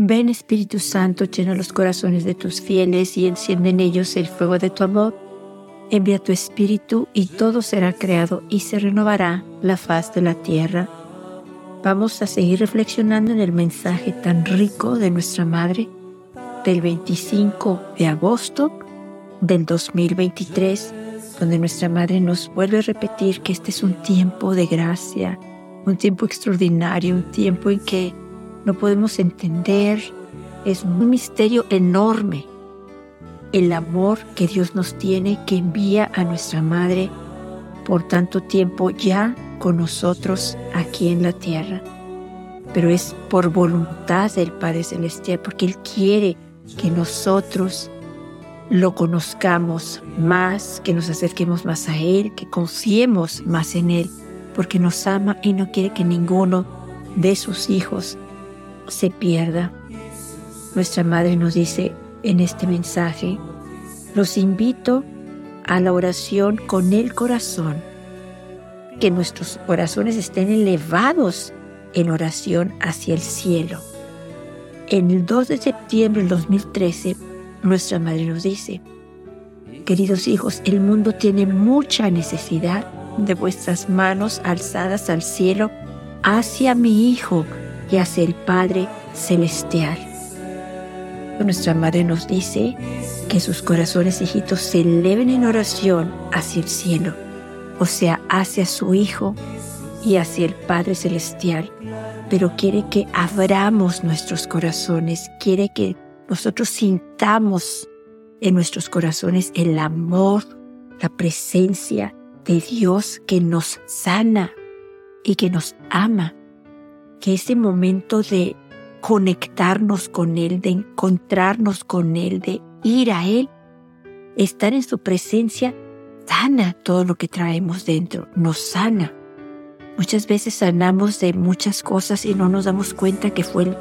Ven Espíritu Santo, llena los corazones de tus fieles y enciende en ellos el fuego de tu amor. Envía tu Espíritu y todo será creado y se renovará la faz de la tierra. Vamos a seguir reflexionando en el mensaje tan rico de nuestra Madre del 25 de agosto del 2023, donde nuestra Madre nos vuelve a repetir que este es un tiempo de gracia, un tiempo extraordinario, un tiempo en que no podemos entender. Es un misterio enorme el amor que Dios nos tiene, que envía a nuestra Madre por tanto tiempo ya con nosotros aquí en la tierra. Pero es por voluntad del Padre Celestial, porque Él quiere que nosotros lo conozcamos más, que nos acerquemos más a Él, que confiemos más en Él, porque nos ama y no quiere que ninguno de sus hijos se pierda. Nuestra Madre nos dice en este mensaje, los invito a la oración con el corazón, que nuestros corazones estén elevados en oración hacia el cielo. En el 2 de septiembre del 2013, nuestra Madre nos dice, queridos hijos, el mundo tiene mucha necesidad de vuestras manos alzadas al cielo hacia mi Hijo y hacia el Padre Celestial. Nuestra Madre nos dice que sus corazones hijitos se eleven en oración hacia el cielo, o sea, hacia su Hijo y hacia el Padre Celestial, pero quiere que abramos nuestros corazones, quiere que nosotros sintamos en nuestros corazones el amor, la presencia de Dios que nos sana y que nos ama que ese momento de conectarnos con Él, de encontrarnos con Él, de ir a Él, estar en su presencia, sana todo lo que traemos dentro, nos sana. Muchas veces sanamos de muchas cosas y no nos damos cuenta que fue el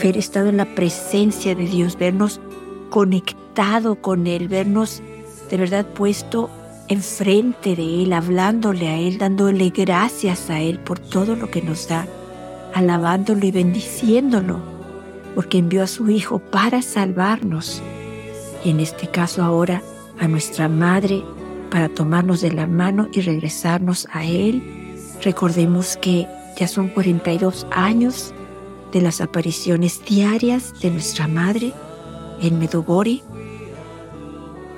ver estado en la presencia de Dios, vernos conectado con Él, vernos de verdad puesto enfrente de Él, hablándole a Él, dándole gracias a Él por todo lo que nos da alabándolo y bendiciéndolo, porque envió a su Hijo para salvarnos. Y en este caso ahora a nuestra Madre para tomarnos de la mano y regresarnos a Él. Recordemos que ya son 42 años de las apariciones diarias de nuestra Madre en Medugori.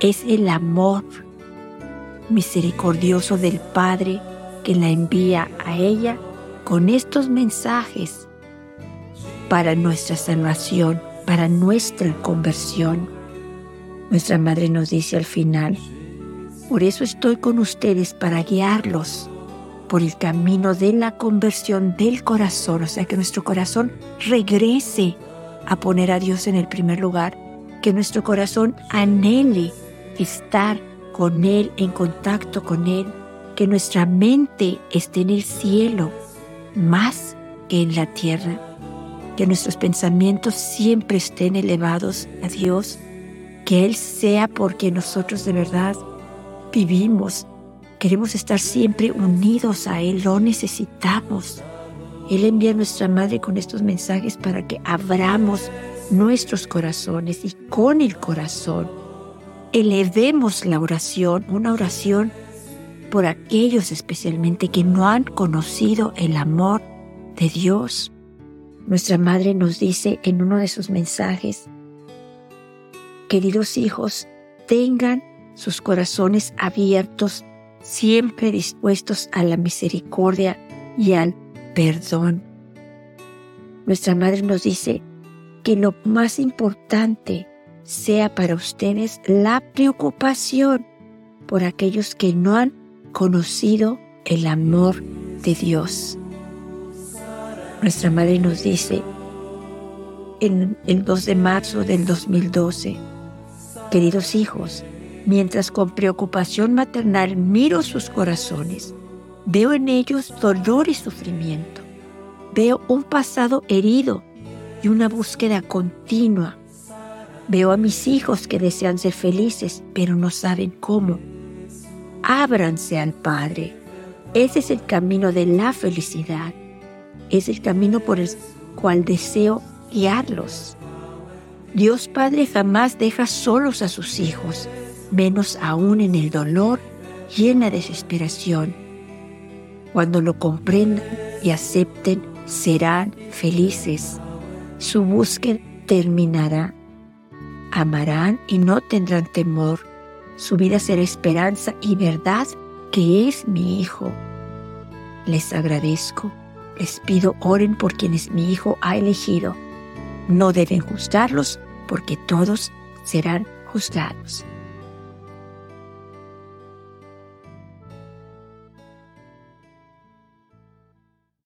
Es el amor misericordioso del Padre que la envía a ella con estos mensajes para nuestra salvación, para nuestra conversión. Nuestra Madre nos dice al final, por eso estoy con ustedes para guiarlos por el camino de la conversión del corazón, o sea, que nuestro corazón regrese a poner a Dios en el primer lugar, que nuestro corazón anhele estar con Él, en contacto con Él, que nuestra mente esté en el cielo, más que en la tierra. Que nuestros pensamientos siempre estén elevados a Dios, que Él sea porque nosotros de verdad vivimos. Queremos estar siempre unidos a Él, lo necesitamos. Él envía a nuestra Madre con estos mensajes para que abramos nuestros corazones y con el corazón elevemos la oración, una oración por aquellos especialmente que no han conocido el amor de Dios. Nuestra madre nos dice en uno de sus mensajes, queridos hijos, tengan sus corazones abiertos, siempre dispuestos a la misericordia y al perdón. Nuestra madre nos dice que lo más importante sea para ustedes la preocupación por aquellos que no han conocido el amor de Dios. Nuestra madre nos dice en el 2 de marzo del 2012, queridos hijos, mientras con preocupación maternal miro sus corazones, veo en ellos dolor y sufrimiento, veo un pasado herido y una búsqueda continua. Veo a mis hijos que desean ser felices, pero no saben cómo ábranse al Padre. Ese es el camino de la felicidad. Es el camino por el cual deseo guiarlos. Dios Padre jamás deja solos a sus hijos, menos aún en el dolor y en la desesperación. Cuando lo comprendan y acepten, serán felices. Su búsqueda terminará. Amarán y no tendrán temor. Su vida será esperanza y verdad que es mi Hijo. Les agradezco. Les pido oren por quienes mi Hijo ha elegido no deben juzgarlos porque todos serán juzgados.